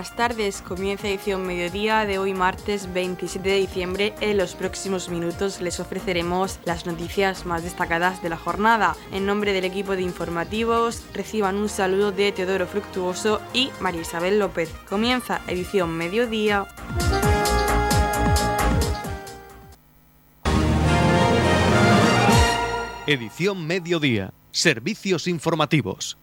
buenas tardes. Comienza edición mediodía de hoy martes 27 de diciembre. En los próximos minutos les ofreceremos las noticias más destacadas de la jornada. En nombre del equipo de informativos, reciban un saludo de Teodoro Fructuoso y María Isabel López. Comienza edición mediodía. Edición mediodía. Servicios informativos.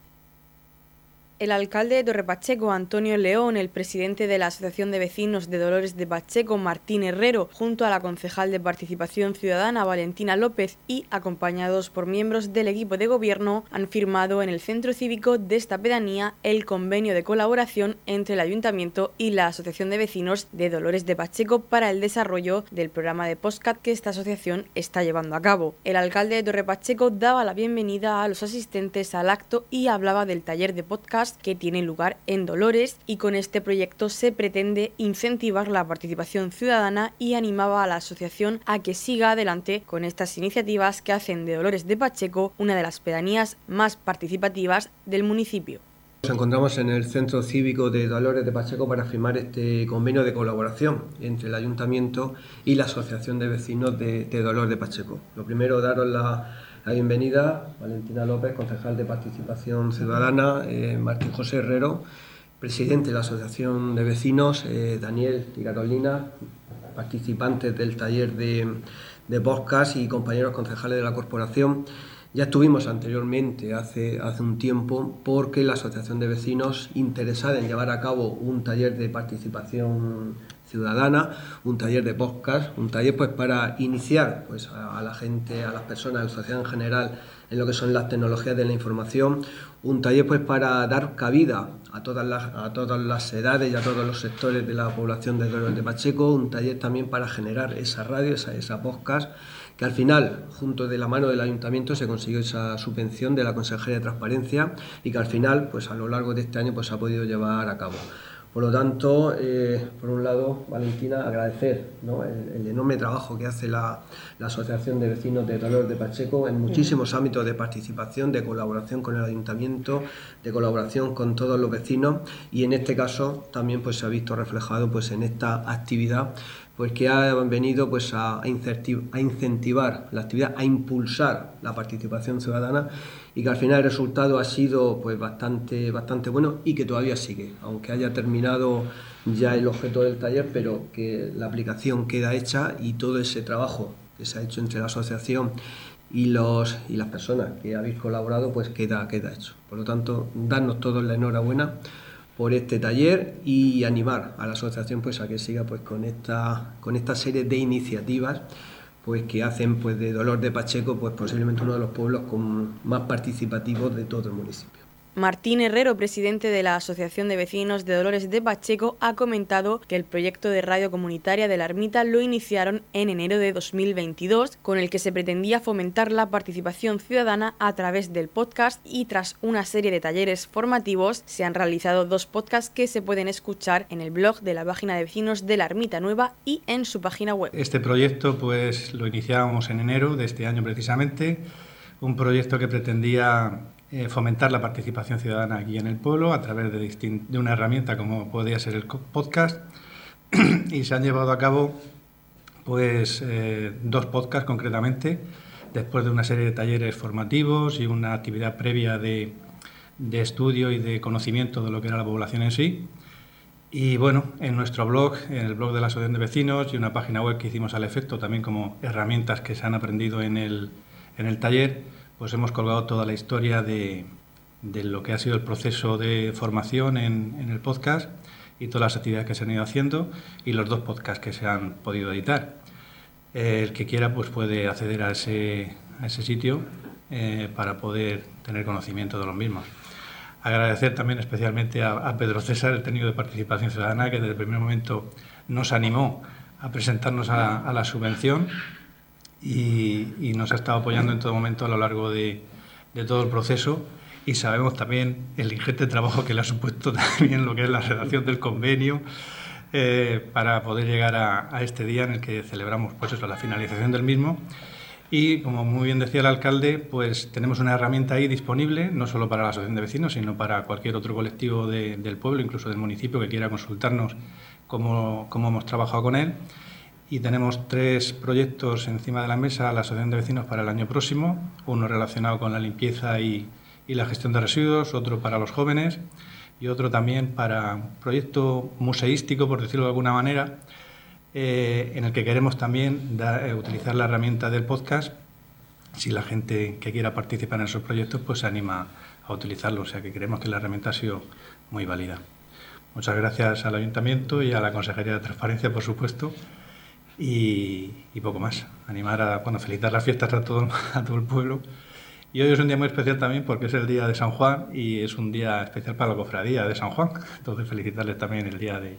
El alcalde de Pacheco, Antonio León, el presidente de la Asociación de Vecinos de Dolores de Pacheco, Martín Herrero, junto a la concejal de Participación Ciudadana, Valentina López, y acompañados por miembros del equipo de gobierno, han firmado en el centro cívico de esta pedanía el convenio de colaboración entre el Ayuntamiento y la Asociación de Vecinos de Dolores de Pacheco para el desarrollo del programa de postcat que esta asociación está llevando a cabo. El alcalde de Torre Pacheco daba la bienvenida a los asistentes al acto y hablaba del taller de podcast que tiene lugar en Dolores y con este proyecto se pretende incentivar la participación ciudadana y animaba a la asociación a que siga adelante con estas iniciativas que hacen de Dolores de Pacheco una de las pedanías más participativas del municipio. Nos encontramos en el Centro Cívico de Dolores de Pacheco para firmar este convenio de colaboración entre el Ayuntamiento y la Asociación de Vecinos de, Dolores de Pacheco. Lo primero, daros la, la bienvenida Valentina López, concejal de Participación Ciudadana, eh, Martín José Herrero, presidente de la Asociación de Vecinos, eh, Daniel y Carolina, participantes del taller de, de podcast y compañeros concejales de la corporación. Ya estuvimos anteriormente, hace, hace un tiempo, porque la Asociación de Vecinos interesada en llevar a cabo un taller de participación ciudadana, un taller de podcast, un taller pues para iniciar pues a, la gente, a las personas, a la sociedad en general en lo que son las tecnologías de la información, un taller pues para dar cabida a todas las, a todas las edades y a todos los sectores de la población de Dolores de Pacheco, un taller también para generar esa radio, esa, esa podcast, que al final, junto de la mano del ayuntamiento, se consiguió esa subvención de la Consejería de Transparencia y que al final, pues a lo largo de este año, pues se ha podido llevar a cabo. Por lo tanto, eh, por un lado, Valentina, agradecer el, enorme trabajo que hace la, Asociación de Vecinos de Dolor de Pacheco en muchísimos ámbitos de participación, de colaboración con el ayuntamiento, de colaboración con todos los vecinos y en este caso también pues, se ha visto reflejado pues, en esta actividad pues que ha venido pues a, incentivar la actividad, a impulsar la participación ciudadana y que al final el resultado ha sido pues bastante, bastante bueno y que todavía sigue, aunque haya terminado ya el objeto del taller, pero que la aplicación queda hecha y todo ese trabajo que se ha hecho entre la asociación y, los, y las personas que habéis colaborado pues queda, queda hecho. Por lo tanto, darnos todos la enhorabuena por este taller y animar a la asociación pues a que siga pues con esta con esta serie de iniciativas pues que hacen pues de Dolor de Pacheco pues posiblemente uno de los pueblos con más participativos de todo el municipio. Martín Herrero, presidente de la Asociación de Vecinos de Dolores de Pacheco, ha comentado que el proyecto de radio comunitaria de la Ermita lo iniciaron en enero de 2022, con el que se pretendía fomentar la participación ciudadana a través del podcast y tras una serie de talleres formativos se han realizado dos podcasts que se pueden escuchar en el blog de la página de vecinos de la Ermita Nueva y en su página web. Este proyecto pues lo iniciábamos en enero de este año precisamente, un proyecto que pretendía eh, fomentar la participación ciudadana aquí en el pueblo a través de, de una herramienta como podría ser el podcast y se han llevado a cabo pues eh, dos podcasts concretamente después de una serie de talleres formativos y una actividad previa de, de estudio y de conocimiento de lo que era la población en sí. Y bueno, en nuestro blog, en el blog de la Asociación de Vecinos y una página web que hicimos al efecto, también como herramientas que se han aprendido en el, en el taller, pues hemos colgado toda la historia de, lo que ha sido el proceso de formación en, el podcast y todas las actividades que se han ido haciendo y los dos podcasts que se han podido editar. el que quiera pues puede acceder a ese, a ese sitio eh, para poder tener conocimiento de los mismos. Agradecer también especialmente a, Pedro César, el técnico de participación ciudadana, que desde el primer momento nos animó a presentarnos a la subvención y, nos ha estado apoyando en todo momento a lo largo de, todo el proceso y sabemos también el ingente trabajo que le ha supuesto también lo que es la redacción del convenio eh, para poder llegar a, este día en el que celebramos pues eso, la finalización del mismo Y como muy bien decía el alcalde, pues tenemos una herramienta ahí disponible, no solo para la asociación de vecinos, sino para cualquier otro colectivo del pueblo, incluso del municipio, que quiera consultarnos cómo, cómo hemos trabajado con él. Y tenemos tres proyectos encima de la mesa la asociación de vecinos para el año próximo, uno relacionado con la limpieza y, y la gestión de residuos, otro para los jóvenes y otro también para un proyecto museístico, por decirlo de alguna manera, eh, en el que queremos también eh, utilizar la herramienta del podcast. Si la gente que quiera participar en esos proyectos pues se anima a utilizarlo, o sea que creemos que la herramienta ha sido muy válida. Muchas gracias al Ayuntamiento y a la Consejería de Transparencia, por supuesto, y, poco más. Animar a bueno, felicitar las fiestas a todo, a todo el pueblo. Y hoy es un día muy especial también porque es el día de San Juan y es un día especial para la cofradía de San Juan. Entonces felicitarles también el día de,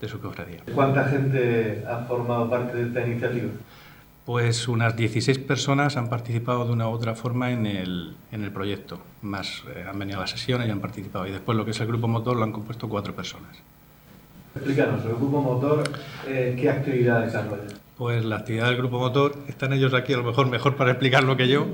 de su cofradía. ¿Cuánta gente ha formado parte de esta iniciativa? Pues unas 16 personas han participado de una u otra forma en el, en el proyecto. Más eh, han venido a las sesiones y han participado. Y después lo que es el grupo motor lo han compuesto cuatro personas. Explícanos, el grupo motor, eh, ¿qué actividad desarrolla? Pues la actividad del grupo motor, están ellos aquí a lo mejor mejor para explicarlo que yo.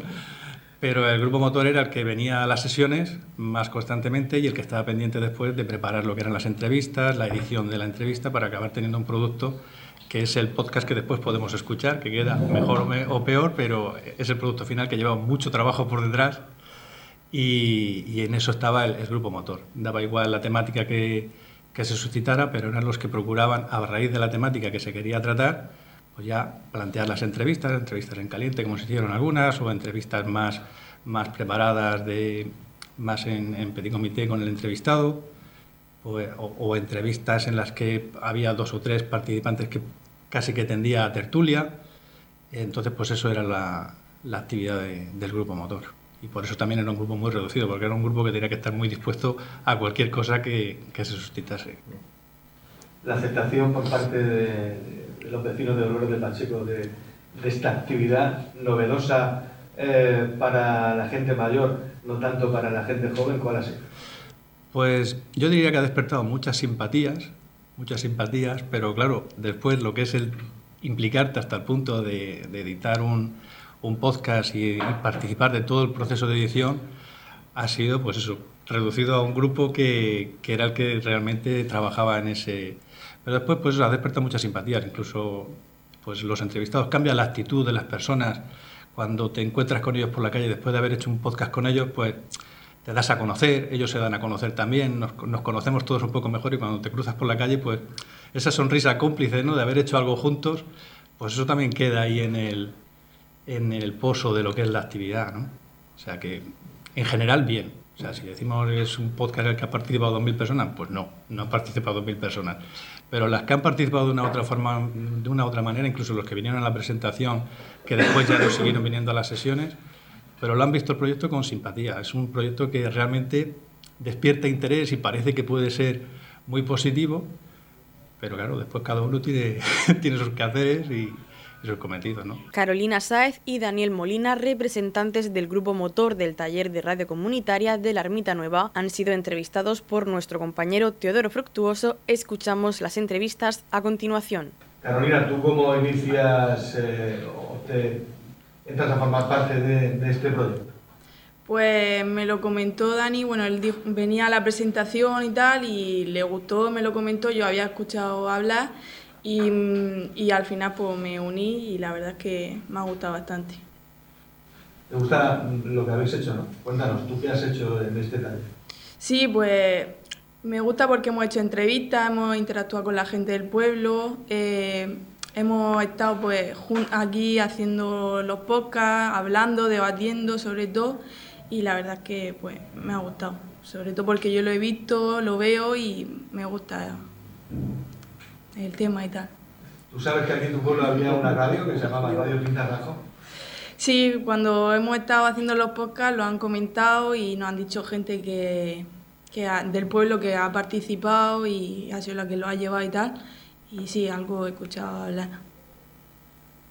Pero el grupo motor era el que venía a las sesiones más constantemente y el que estaba pendiente después de preparar lo que eran las entrevistas, la edición de la entrevista para acabar teniendo un producto que es el podcast que después podemos escuchar, que queda mejor o peor, pero es el producto final que lleva mucho trabajo por detrás y, en eso estaba el, grupo motor. Daba igual la temática que, que se suscitara, pero eran los que procuraban, a raíz de la temática que se quería tratar, pues ya plantear las entrevistas, entrevistas en caliente, como se hicieron algunas, o entrevistas más, más preparadas, de, más en, en comité con el entrevistado, o, entrevistas en las que había dos o tres participantes que casi que tendía a tertulia. Entonces, pues eso era la, la actividad del grupo motor. Y por eso también era un grupo muy reducido, porque era un grupo que tenía que estar muy dispuesto a cualquier cosa que, que se suscitase. La aceptación por parte de, los vecinos de Dolores de Pacheco de, esta actividad novedosa eh, para la gente mayor, no tanto para la gente joven? ¿Cuál ha sido? Pues yo diría que ha despertado muchas simpatías, muchas simpatías, pero claro, después lo que es el implicarte hasta el punto de, editar un, un, podcast y, participar de todo el proceso de edición ha sido, pues eso, reducido a un grupo que, que era el que realmente trabajaba en ese, pero después pues ha despertado muchas simpatías, incluso pues los entrevistados cambian la actitud de las personas cuando te encuentras con ellos por la calle después de haber hecho un podcast con ellos, pues te das a conocer, ellos se dan a conocer también, nos, conocemos todos un poco mejor y cuando te cruzas por la calle, pues esa sonrisa cómplice ¿no? de haber hecho algo juntos, pues eso también queda ahí en el, en el pozo de lo que es la actividad. ¿no? O sea que en general bien. O sea, si decimos que es un podcast en el que ha participado 2.000 personas, pues no, no han participado 2.000 personas pero las que han participado de una otra forma, de una otra manera, incluso los que vinieron a la presentación, que después ya no siguieron viniendo a las sesiones, pero lo han visto el proyecto con simpatía. Es un proyecto que realmente despierta interés y parece que puede ser muy positivo, pero claro, después cada uno tiene, tiene sus quehaceres y, cometido, ¿no? Carolina Sáez y Daniel Molina, representantes del grupo motor del taller de radio comunitaria de la Ermita Nueva, han sido entrevistados por nuestro compañero Teodoro Fructuoso. Escuchamos las entrevistas a continuación. Carolina, ¿tú cómo inicias eh, o te entras a formar parte de, este proyecto? Pues me lo comentó Dani, bueno, él venía a la presentación y tal, y le gustó, me lo comentó, yo había escuchado hablar y, al final pues me uní y la verdad es que me ha gustado bastante. ¿Te gusta lo que habéis hecho, no? Cuéntanos, ¿tú qué has hecho en este taller? Sí, pues me gusta porque hemos hecho entrevistas, hemos interactuado con la gente del pueblo, eh, hemos estado pues aquí haciendo los podcasts, hablando, debatiendo sobre todo y la verdad es que pues me ha gustado, sobre todo porque yo lo he visto, lo veo y me gusta el tema y tal. ¿Tú sabes que aquí en tu pueblo había una radio que se llamaba Radio Pintarrajo? Sí, cuando hemos estado haciendo los podcasts lo han comentado y nos han dicho gente que, que del pueblo que ha participado y ha sido la que lo ha llevado y tal. Y sí, algo he escuchado hablar.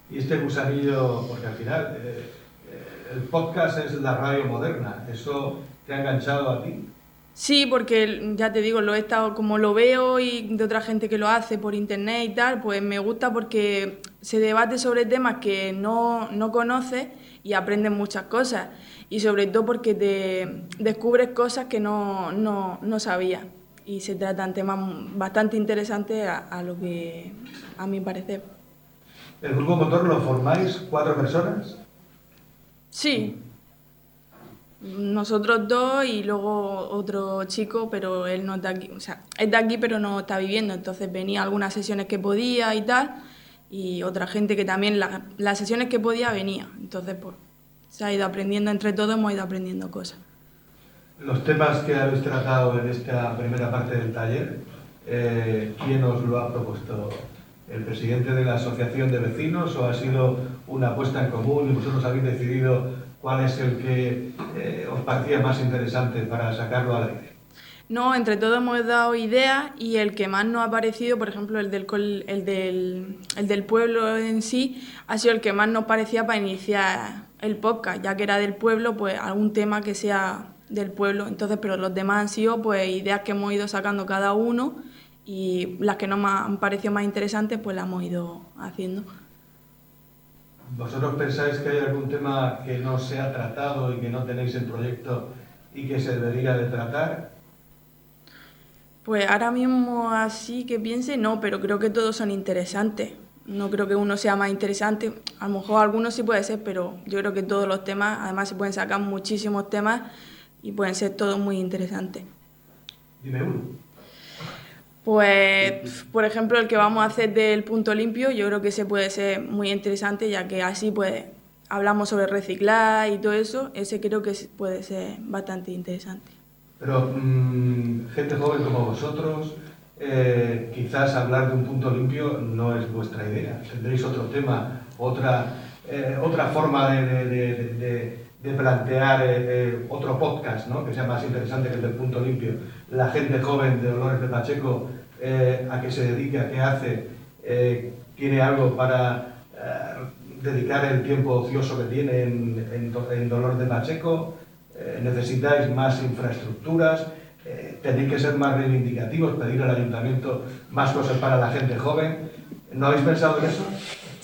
Y este gusanillo, porque al final eh, eh, el podcast es la radio moderna, ¿eso te ha enganchado a ti? Sí, porque ya te digo, lo he estado como lo veo y de otra gente que lo hace por internet y tal, pues me gusta porque se debate sobre temas que no, no conoces y aprendes muchas cosas. Y sobre todo porque te descubres cosas que no, no, no sabías. Y se tratan temas bastante interesantes a, a lo que a mi parecer. ¿El grupo motor lo formáis cuatro personas? Sí. Nosotros dos y luego otro chico, pero él no está aquí. O sea, es de aquí, pero no está viviendo. Entonces venía algunas sesiones que podía y tal. Y otra gente que también las sesiones que podía venía. Entonces, pues, se ha ido aprendiendo entre todos, hemos ido aprendiendo cosas. Los temas que habéis tratado en esta primera parte del taller, eh, ¿quién os lo ha propuesto? ¿El presidente de la asociación de vecinos o ha sido una apuesta en común y vosotros habéis decidido cuál es el que eh, os parecía más interesante para sacarlo? No, entre todos hemos dado ideas y el que más nos ha parecido, por ejemplo, el del pueblo en sí, ha sido el que más nos parecía para iniciar el podcast, ya que era del pueblo, pues algún tema que sea del pueblo. Entonces, pero los demás han sido pues ideas que hemos ido sacando cada uno y las que nos han parecido más interesantes, pues las hemos ido haciendo. ¿Vosotros pensáis que hay algún tema que no se ha tratado y que no tenéis en proyecto y que se debería de tratar? Pues ahora mismo así que piense, no, pero creo que todos son interesantes. No creo que uno sea más interesante. A lo mejor algunos sí puede ser, pero yo creo que todos los temas, además se pueden sacar muchísimos temas y pueden ser todos muy interesantes. Dime uno. Pues, por ejemplo, el que vamos a hacer del punto limpio, yo creo que ese puede ser muy interesante, ya que así pues hablamos sobre reciclar y todo eso, ese creo que puede ser bastante interesante. Pero mm, gente joven como vosotros, eh, quizás hablar de un punto limpio no es vuestra idea. Tendréis otro tema, otra, eh, otra forma de, de, de, plantear eh, otro podcast ¿no? que sea más interesante que el del punto limpio. La gente joven de Dolores de Pacheco, a qué se dedica, qué hace, tiene algo para dedicar el tiempo ocioso que tiene en, Dolores de Pacheco, necesitáis más infraestructuras eh, tenéis que ser más reivindicativos, pedir al ayuntamiento más cosas para la gente joven. ¿No habéis pensado en eso?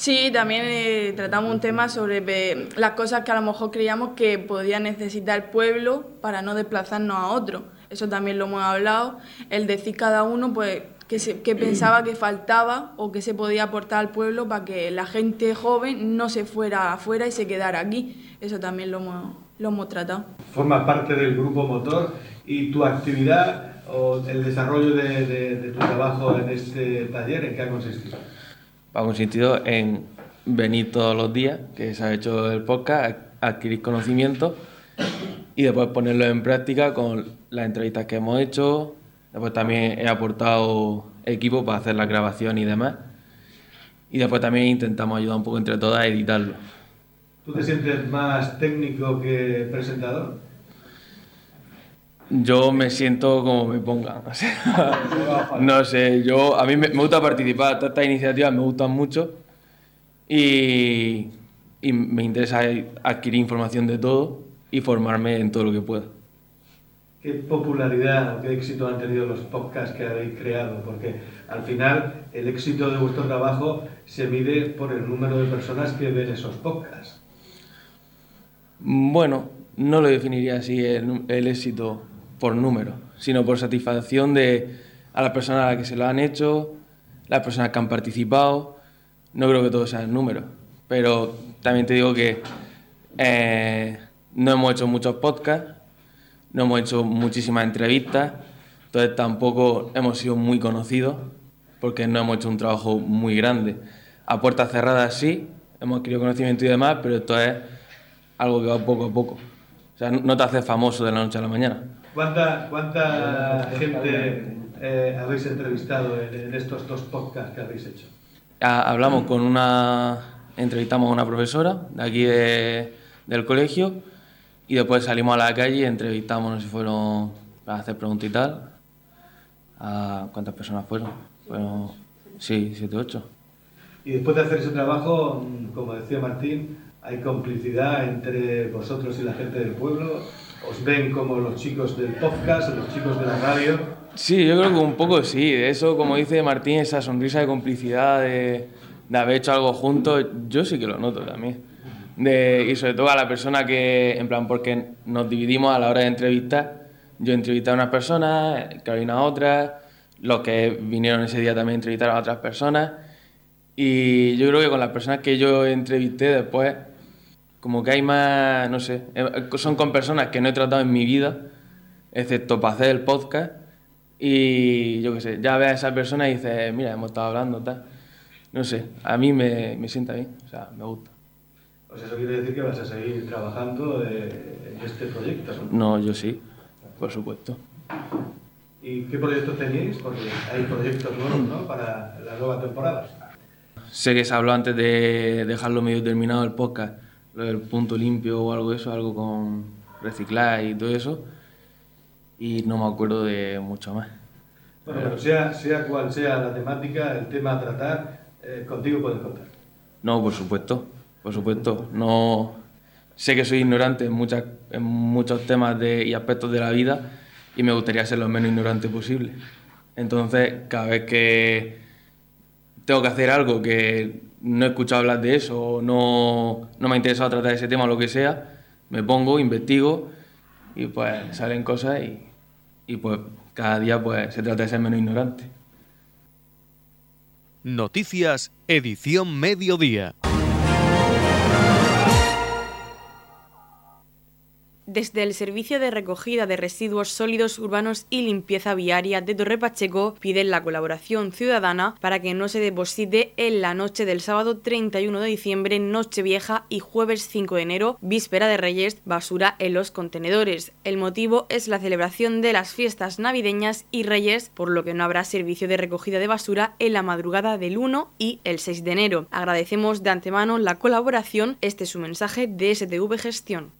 Sí, también eh, tratamos un tema sobre eh, las cosas que a lo mejor creíamos que podía necesitar el pueblo para no desplazarnos a otro. Eso también lo hemos hablado. El decir cada uno pues, que, pensaba que faltaba o que se podía aportar al pueblo para que la gente joven no se fuera afuera y se quedara aquí. Eso también lo hemos, lo hemos tratado. Formas parte del grupo motor y tu actividad o el desarrollo de, tu trabajo en este taller, ¿en qué ha consistido? Ha consistido en venir todos los días, que se ha hecho el podcast, adquirir conocimiento y después ponerlo en práctica con las entrevistas que hemos hecho. Después también he aportado equipo para hacer la grabación y demás. Y después también intentamos ayudar un poco entre todas a editarlo. ¿Tú te sientes más técnico que presentador? Yo me siento como me pongan. no sé, yo, a mí me, gusta participar, todas estas iniciativas me gustan mucho y, y, me interesa adquirir información de todo y formarme en todo lo que pueda. ¿Qué popularidad o qué éxito han tenido los podcasts que habéis creado? Porque al final el éxito de vuestro trabajo se mide por el número de personas que ven esos podcasts. Bueno, no lo definiría así el, el éxito por número, sino por satisfacción de a las personas a las que se lo han hecho, las personas que han participado. No creo que todo sea el número, pero también te digo que eh, no hemos hecho muchos podcasts, no hemos hecho muchísimas entrevistas, entonces tampoco hemos sido muy conocidos porque no hemos hecho un trabajo muy grande. A puertas cerradas sí, hemos adquirido conocimiento y demás, pero esto es algo que va poco a poco. O sea, no te haces famoso de la noche a la mañana. ¿Cuánta, cuánta gente eh, habéis entrevistado en, estos dos podcasts que habéis hecho? Hablamos con una, entrevistamos a una profesora de aquí del colegio y después salimos a la calle y entrevistamos, no sé si fueron para hacer preguntas y tal. ¿A ¿Cuántas personas fueron? Fueron, sí, siete, ocho. Y después de hacer ese trabajo, como decía Martín, hay complicidad entre vosotros y la gente del pueblo os ven como los chicos del podcast, los chicos de la radio. Sí, yo creo que un poco sí. Eso, como dice Martín, esa sonrisa de complicidad, de, de haber hecho algo juntos, yo sí que lo noto también. De, y sobre todo a la persona que, en plan, porque nos dividimos a la hora de entrevistar. Yo entrevisté a unas personas, Carolina a otras, los que vinieron ese día también entrevistaron a otras personas. Y yo creo que con las personas que yo entrevisté después, como que hay más, no sé, eh, son con personas que no he tratado en mi vida, excepto para hacer el podcast. Y yo qué sé, ya ves a esa persona y dices, mira, hemos estado hablando, tal. No sé, a mí me, me sienta bien, o sea, me gusta. Pues eso quiere decir que vas a seguir trabajando eh, en este proyecto, ¿no? No, yo sí, por supuesto. ¿Y qué proyectos tenéis? Porque hay proyectos nuevos, ¿no? Para la nueva temporada. Sé que se habló antes de dejarlo medio terminado el podcast, lo del punto limpio o algo de eso, algo con reciclar y todo eso. Y no me acuerdo de mucho más. Bueno, pero sea, sea cual sea la temática, el tema a tratar, eh, contigo puedes contar. No, por supuesto, por supuesto. No sé que soy ignorante en, muchas, en muchos temas de, y aspectos de la vida y me gustaría ser lo menos ignorante posible. Entonces, cada vez que tengo que hacer algo que no he escuchado hablar de eso no, no me ha interesado tratar ese tema o lo que sea, me pongo, investigo y pues salen cosas y, y pues cada día pues se trata de ser menos ignorante. Noticias, edición mediodía. Desde el Servicio de Recogida de Residuos Sólidos Urbanos y Limpieza Viaria de Torre Pacheco piden la colaboración ciudadana para que no se deposite en la noche del sábado 31 de diciembre, Nochevieja y jueves 5 de enero, víspera de Reyes, basura en los contenedores. El motivo es la celebración de las fiestas navideñas y Reyes, por lo que no habrá servicio de recogida de basura en la madrugada del 1 y el 6 de enero. Agradecemos de antemano la colaboración. Este es su mensaje de STV Gestión.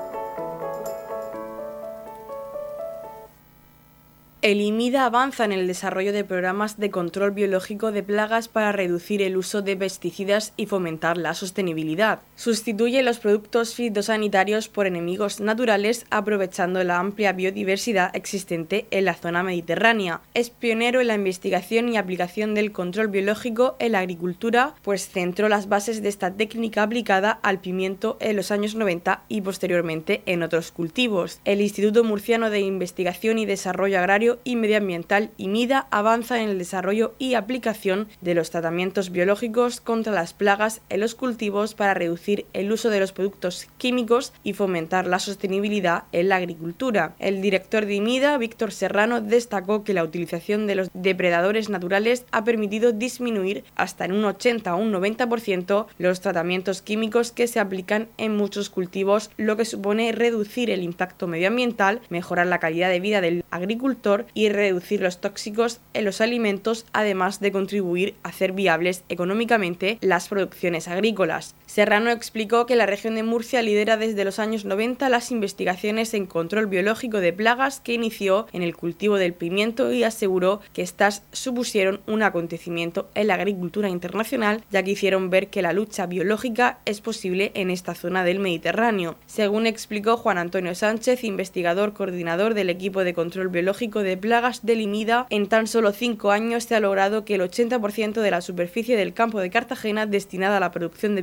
El IMIDA avanza en el desarrollo de programas de control biológico de plagas para reducir el uso de pesticidas y fomentar la sostenibilidad. Sustituye los productos fitosanitarios por enemigos naturales aprovechando la amplia biodiversidad existente en la zona mediterránea. Es pionero en la investigación y aplicación del control biológico en la agricultura, pues centró las bases de esta técnica aplicada al pimiento en los años 90 y posteriormente en otros cultivos. El Instituto Murciano de Investigación y Desarrollo Agrario y Medioambiental y MIDA avanza en el desarrollo y aplicación de los tratamientos biológicos contra las plagas en los cultivos para reducir el uso de los productos químicos y fomentar la sostenibilidad en la agricultura. El director de IMIDA, Víctor Serrano, destacó que la utilización de los depredadores naturales ha permitido disminuir hasta en un 80 o un 90% los tratamientos químicos que se aplican en muchos cultivos, lo que supone reducir el impacto medioambiental, mejorar la calidad de vida del agricultor y reducir los tóxicos en los alimentos, además de contribuir a hacer viables económicamente las producciones agrícolas. Serrano explicó que la región de Murcia lidera desde los años 90 las investigaciones en control biológico de plagas que inició en el cultivo del pimiento y aseguró que estas supusieron un acontecimiento en la agricultura internacional, ya que hicieron ver que la lucha biológica es posible en esta zona del Mediterráneo. Según explicó Juan Antonio Sánchez, investigador coordinador del equipo de control biológico de plagas del IMIDA, en tan solo cinco años se ha logrado que el 80% de la superficie del campo de Cartagena destinada a la producción de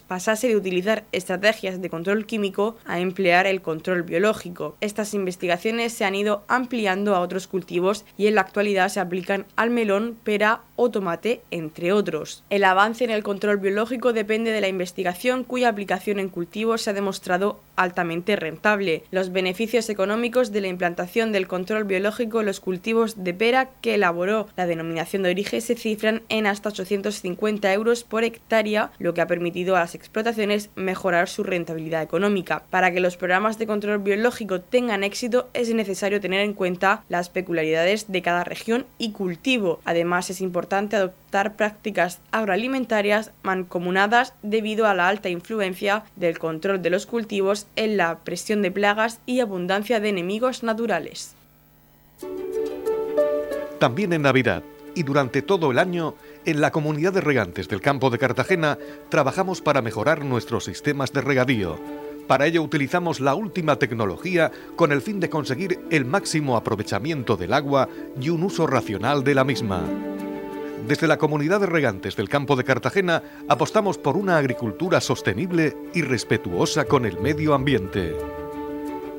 pasase de utilizar estrategias de control químico a emplear el control biológico. Estas investigaciones se han ido ampliando a otros cultivos y en la actualidad se aplican al melón, pera, o tomate, entre otros. El avance en el control biológico depende de la investigación cuya aplicación en cultivos se ha demostrado altamente rentable. Los beneficios económicos de la implantación del control biológico en los cultivos de pera que elaboró la denominación de origen se cifran en hasta 850 euros por hectárea, lo que ha permitido a las explotaciones mejorar su rentabilidad económica. Para que los programas de control biológico tengan éxito es necesario tener en cuenta las peculiaridades de cada región y cultivo. Además es importante adoptar prácticas agroalimentarias mancomunadas debido a la alta influencia del control de los cultivos en la presión de plagas y abundancia de enemigos naturales. También en Navidad y durante todo el año, en la comunidad de regantes del campo de Cartagena trabajamos para mejorar nuestros sistemas de regadío. Para ello utilizamos la última tecnología con el fin de conseguir el máximo aprovechamiento del agua y un uso racional de la misma. Desde la comunidad de regantes del campo de Cartagena apostamos por una agricultura sostenible y respetuosa con el medio ambiente.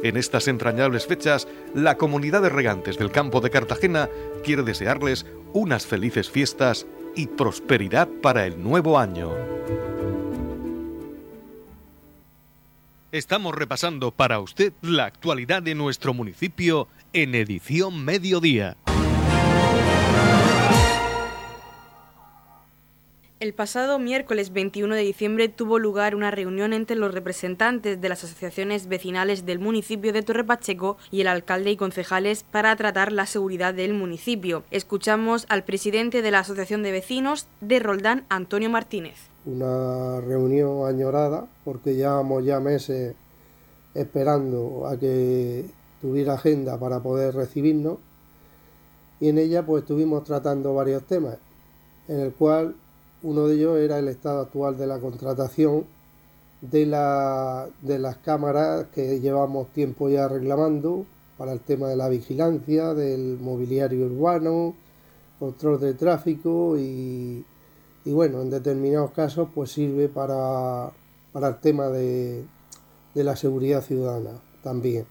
En estas entrañables fechas, la comunidad de regantes del campo de Cartagena quiere desearles unas felices fiestas y prosperidad para el nuevo año. Estamos repasando para usted la actualidad de nuestro municipio en edición mediodía. El pasado miércoles 21 de diciembre tuvo lugar una reunión entre los representantes de las asociaciones vecinales del municipio de Torre Pacheco y el alcalde y concejales para tratar la seguridad del municipio. Escuchamos al presidente de la Asociación de Vecinos de Roldán, Antonio Martínez. Una reunión añorada porque llevamos ya meses esperando a que tuviera agenda para poder recibirnos y en ella pues estuvimos tratando varios temas en el cual uno de ellos era el estado actual de la contratación de, la, de las cámaras que llevamos tiempo ya reclamando para el tema de la vigilancia, del mobiliario urbano, control de tráfico y, bueno, en determinados casos pues sirve para, el tema de, la seguridad ciudadana también.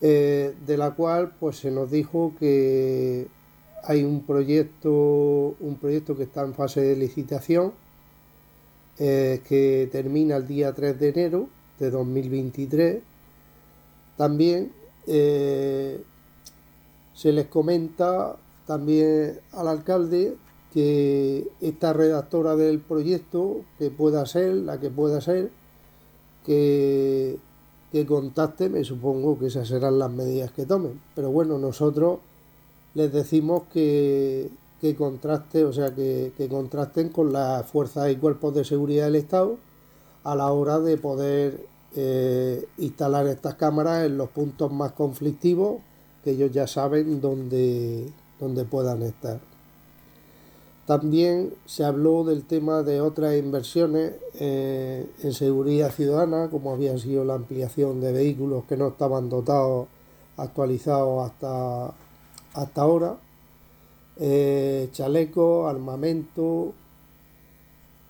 Eh, de la cual pues se nos dijo que hay un proyecto, un proyecto que está en fase de licitación eh, que termina el día 3 de enero de 2023. También eh, se les comenta también al alcalde que esta redactora del proyecto, que pueda ser, la que pueda ser, que, que contacte, me supongo que esas serán las medidas que tomen. Pero bueno, nosotros les decimos que, que contraste, o sea, que, contrasten con las fuerzas y cuerpos de seguridad del Estado a la hora de poder eh, instalar estas cámaras en los puntos más conflictivos que ellos ya saben dónde, dónde puedan estar. También se habló del tema de otras inversiones eh, en seguridad ciudadana, como había sido la ampliación de vehículos que no estaban dotados, actualizados hasta hasta ahora, eh, chaleco, armamento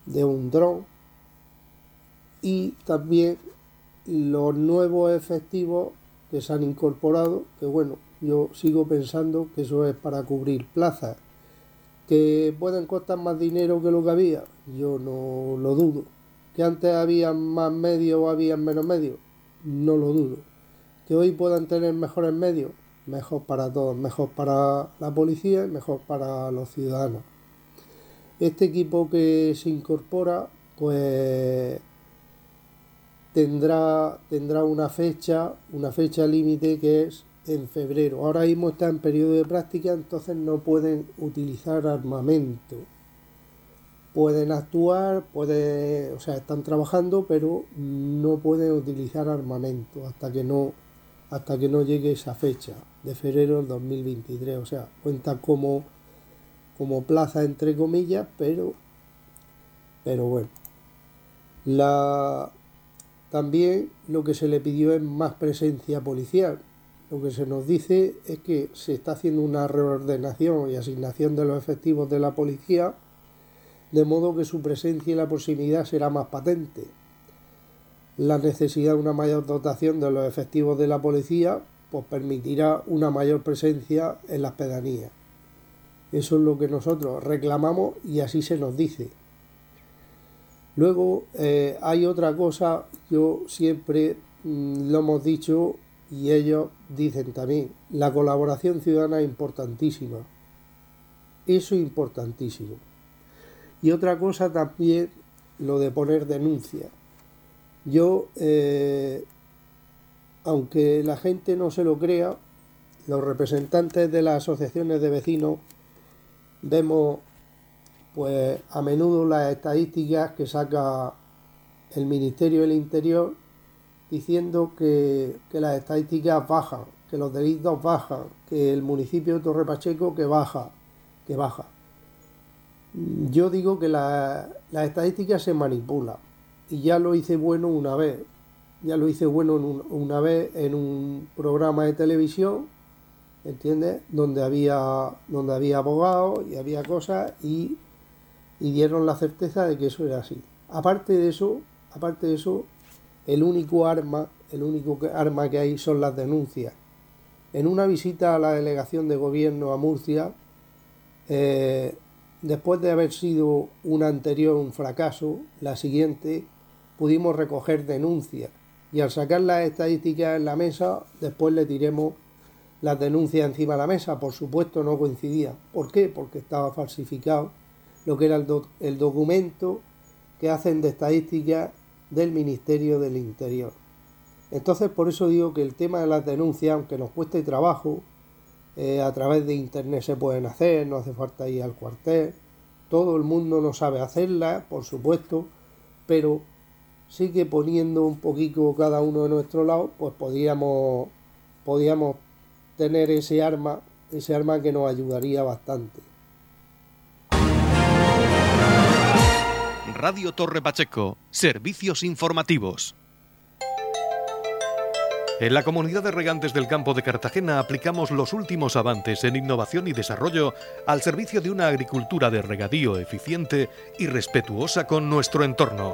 de un dron y también los nuevos efectivos que se han incorporado, que bueno, yo sigo pensando que eso es para cubrir plazas, que pueden costar más dinero que lo que había, yo no lo dudo. Que antes había más medios o había menos medios, no lo dudo. Que hoy puedan tener mejores medios, mejor para todos, mejor para la policía y mejor para los ciudadanos. Este equipo que se incorpora, pues tendrá, tendrá una fecha, una fecha límite que es en febrero. Ahora mismo está en periodo de práctica, entonces no pueden utilizar armamento. Pueden actuar, puede, o sea, están trabajando, pero no pueden utilizar armamento hasta que no hasta que no llegue esa fecha de febrero del 2023. O sea, cuenta como, como plaza entre comillas, pero, pero bueno. La, también lo que se le pidió es más presencia policial. Lo que se nos dice es que se está haciendo una reordenación y asignación de los efectivos de la policía, de modo que su presencia y la proximidad será más patente la necesidad de una mayor dotación de los efectivos de la policía pues permitirá una mayor presencia en las pedanías. Eso es lo que nosotros reclamamos y así se nos dice. Luego eh, hay otra cosa, yo siempre mm, lo hemos dicho y ellos dicen también, la colaboración ciudadana es importantísima. Eso es importantísimo. Y otra cosa también, lo de poner denuncia. Yo, eh, aunque la gente no se lo crea, los representantes de las asociaciones de vecinos vemos pues a menudo las estadísticas que saca el Ministerio del Interior diciendo que, las estadísticas bajan, que los delitos bajan, que el municipio de Torre Pacheco que baja, que baja. Yo digo que las estadísticas se manipulan y ya lo hice bueno una vez, ya lo hice bueno una vez en un programa de televisión, ¿entiendes? Donde había, donde había abogados y había cosas y, y dieron la certeza de que eso era así. Aparte de eso, aparte de eso, el único arma, el único arma que hay son las denuncias. En una visita a la delegación de gobierno a Murcia, eh, después de haber sido una anterior un fracaso, la siguiente pudimos recoger denuncias y al sacar las estadísticas en la mesa, después le tiremos las denuncias encima de la mesa. Por supuesto no coincidía. ¿Por qué? Porque estaba falsificado lo que era el, documento que hacen de estadísticas del Ministerio del Interior. Entonces, por eso digo que el tema de las denuncias, aunque nos cueste trabajo, eh, a través de Internet se pueden hacer, no hace falta ir al cuartel, todo el mundo no sabe hacerlas, por supuesto, pero sí que poniendo un poquito cada uno de nuestro lado, pues podríamos, podríamos tener ese arma, ese arma que nos ayudaría bastante. Radio Torre Pacheco, servicios informativos. En la comunidad de regantes del campo de Cartagena aplicamos los últimos avances en innovación y desarrollo al servicio de una agricultura de regadío eficiente y respetuosa con nuestro entorno.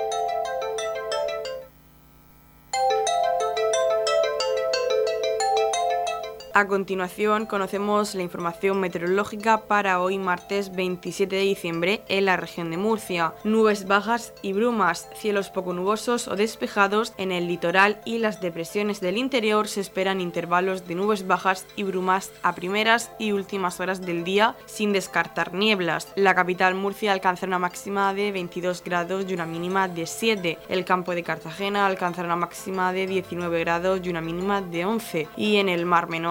A continuación conocemos la información meteorológica para hoy martes 27 de diciembre en la región de Murcia. Nubes bajas y brumas, cielos poco nubosos o despejados en el litoral y las depresiones del interior se esperan intervalos de nubes bajas y brumas a primeras y últimas horas del día sin descartar nieblas. La capital Murcia alcanzará una máxima de 22 grados y una mínima de 7. El campo de Cartagena alcanzará una máxima de 19 grados y una mínima de 11. Y en el Mar